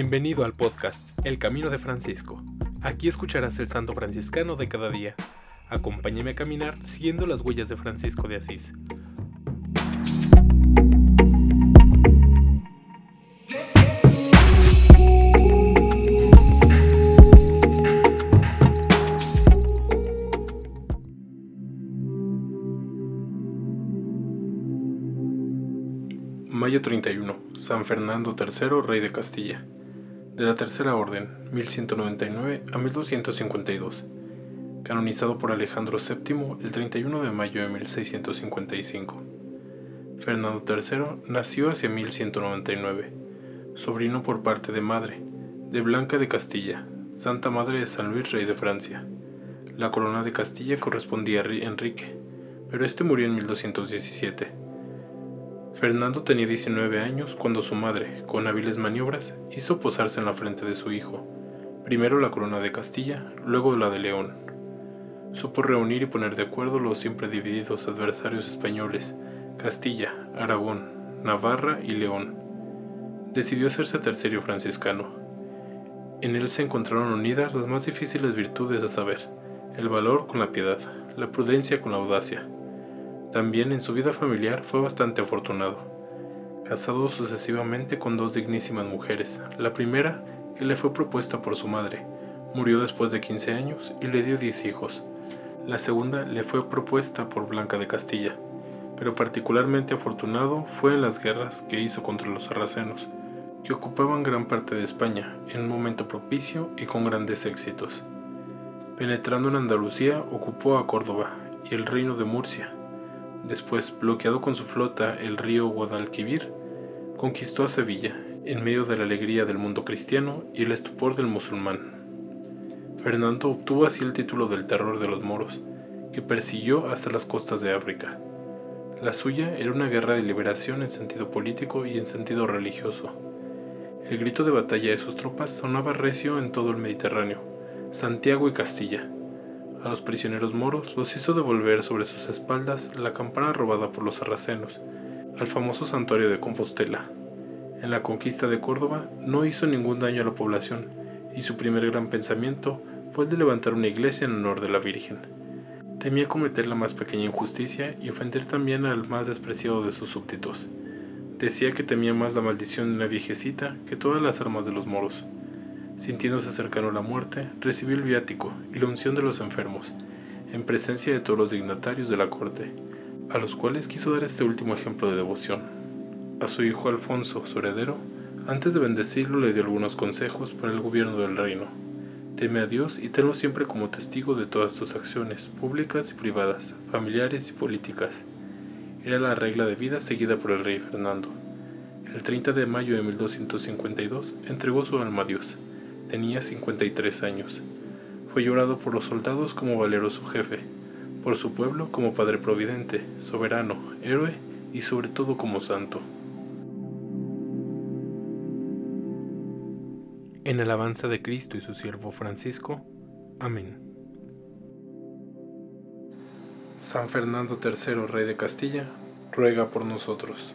Bienvenido al podcast El Camino de Francisco. Aquí escucharás el santo franciscano de cada día. Acompáñame a caminar siguiendo las huellas de Francisco de Asís. Mayo 31. San Fernando III, rey de Castilla. De la Tercera Orden, 1199 a 1252. Canonizado por Alejandro VII el 31 de mayo de 1655. Fernando III nació hacia 1199, sobrino por parte de madre, de Blanca de Castilla, Santa Madre de San Luis, rey de Francia. La corona de Castilla correspondía a Enrique, pero este murió en 1217 Fernando tenía 19 años cuando su madre, con hábiles maniobras, hizo posarse en la frente de su hijo, primero la corona de Castilla, luego la de León. Supo reunir y poner de acuerdo los siempre divididos adversarios españoles, Castilla, Aragón, Navarra y León. Decidió hacerse tercerio franciscano. En él se encontraron unidas las más difíciles virtudes a saber, el valor con la piedad, la prudencia con la audacia, también en su vida familiar fue bastante afortunado, casado sucesivamente con dos dignísimas mujeres. La primera, que le fue propuesta por su madre, murió después de 15 años y le dio 10 hijos. La segunda le fue propuesta por Blanca de Castilla, pero particularmente afortunado fue en las guerras que hizo contra los sarracenos, que ocupaban gran parte de España en un momento propicio y con grandes éxitos. Penetrando en Andalucía, ocupó a Córdoba y el reino de Murcia, Después, bloqueado con su flota el río Guadalquivir, conquistó a Sevilla, en medio de la alegría del mundo cristiano y el estupor del musulmán. Fernando obtuvo así el título del terror de los moros, que persiguió hasta las costas de África. La suya era una guerra de liberación en sentido político y en sentido religioso. El grito de batalla de sus tropas sonaba recio en todo el Mediterráneo, Santiago y Castilla, a los prisioneros moros los hizo devolver sobre sus espaldas la campana robada por los sarracenos, al famoso santuario de Compostela. En la conquista de Córdoba no hizo ningún daño a la población, y su primer gran pensamiento fue el de levantar una iglesia en honor de la Virgen. Temía cometer la más pequeña injusticia y ofender también al más despreciado de sus súbditos. Decía que temía más la maldición de una viejecita que todas las armas de los moros. Sintiéndose cercano a la muerte, recibió el viático y la unción de los enfermos, en presencia de todos los dignatarios de la corte, a los cuales quiso dar este último ejemplo de devoción. A su hijo Alfonso, su heredero, antes de bendecirlo le dio algunos consejos para el gobierno del reino. Teme a Dios y tenlo siempre como testigo de todas tus acciones, públicas y privadas, familiares y políticas. Era la regla de vida seguida por el rey Fernando. El 30 de mayo de 1252 entregó su alma a Dios Tenía 53 años. Fue llorado por los soldados como valeroso jefe, por su pueblo como padre providente, soberano, héroe y sobre todo como santo. En alabanza de Cristo y su siervo Francisco. Amén. San Fernando III, Rey de Castilla, ruega por nosotros.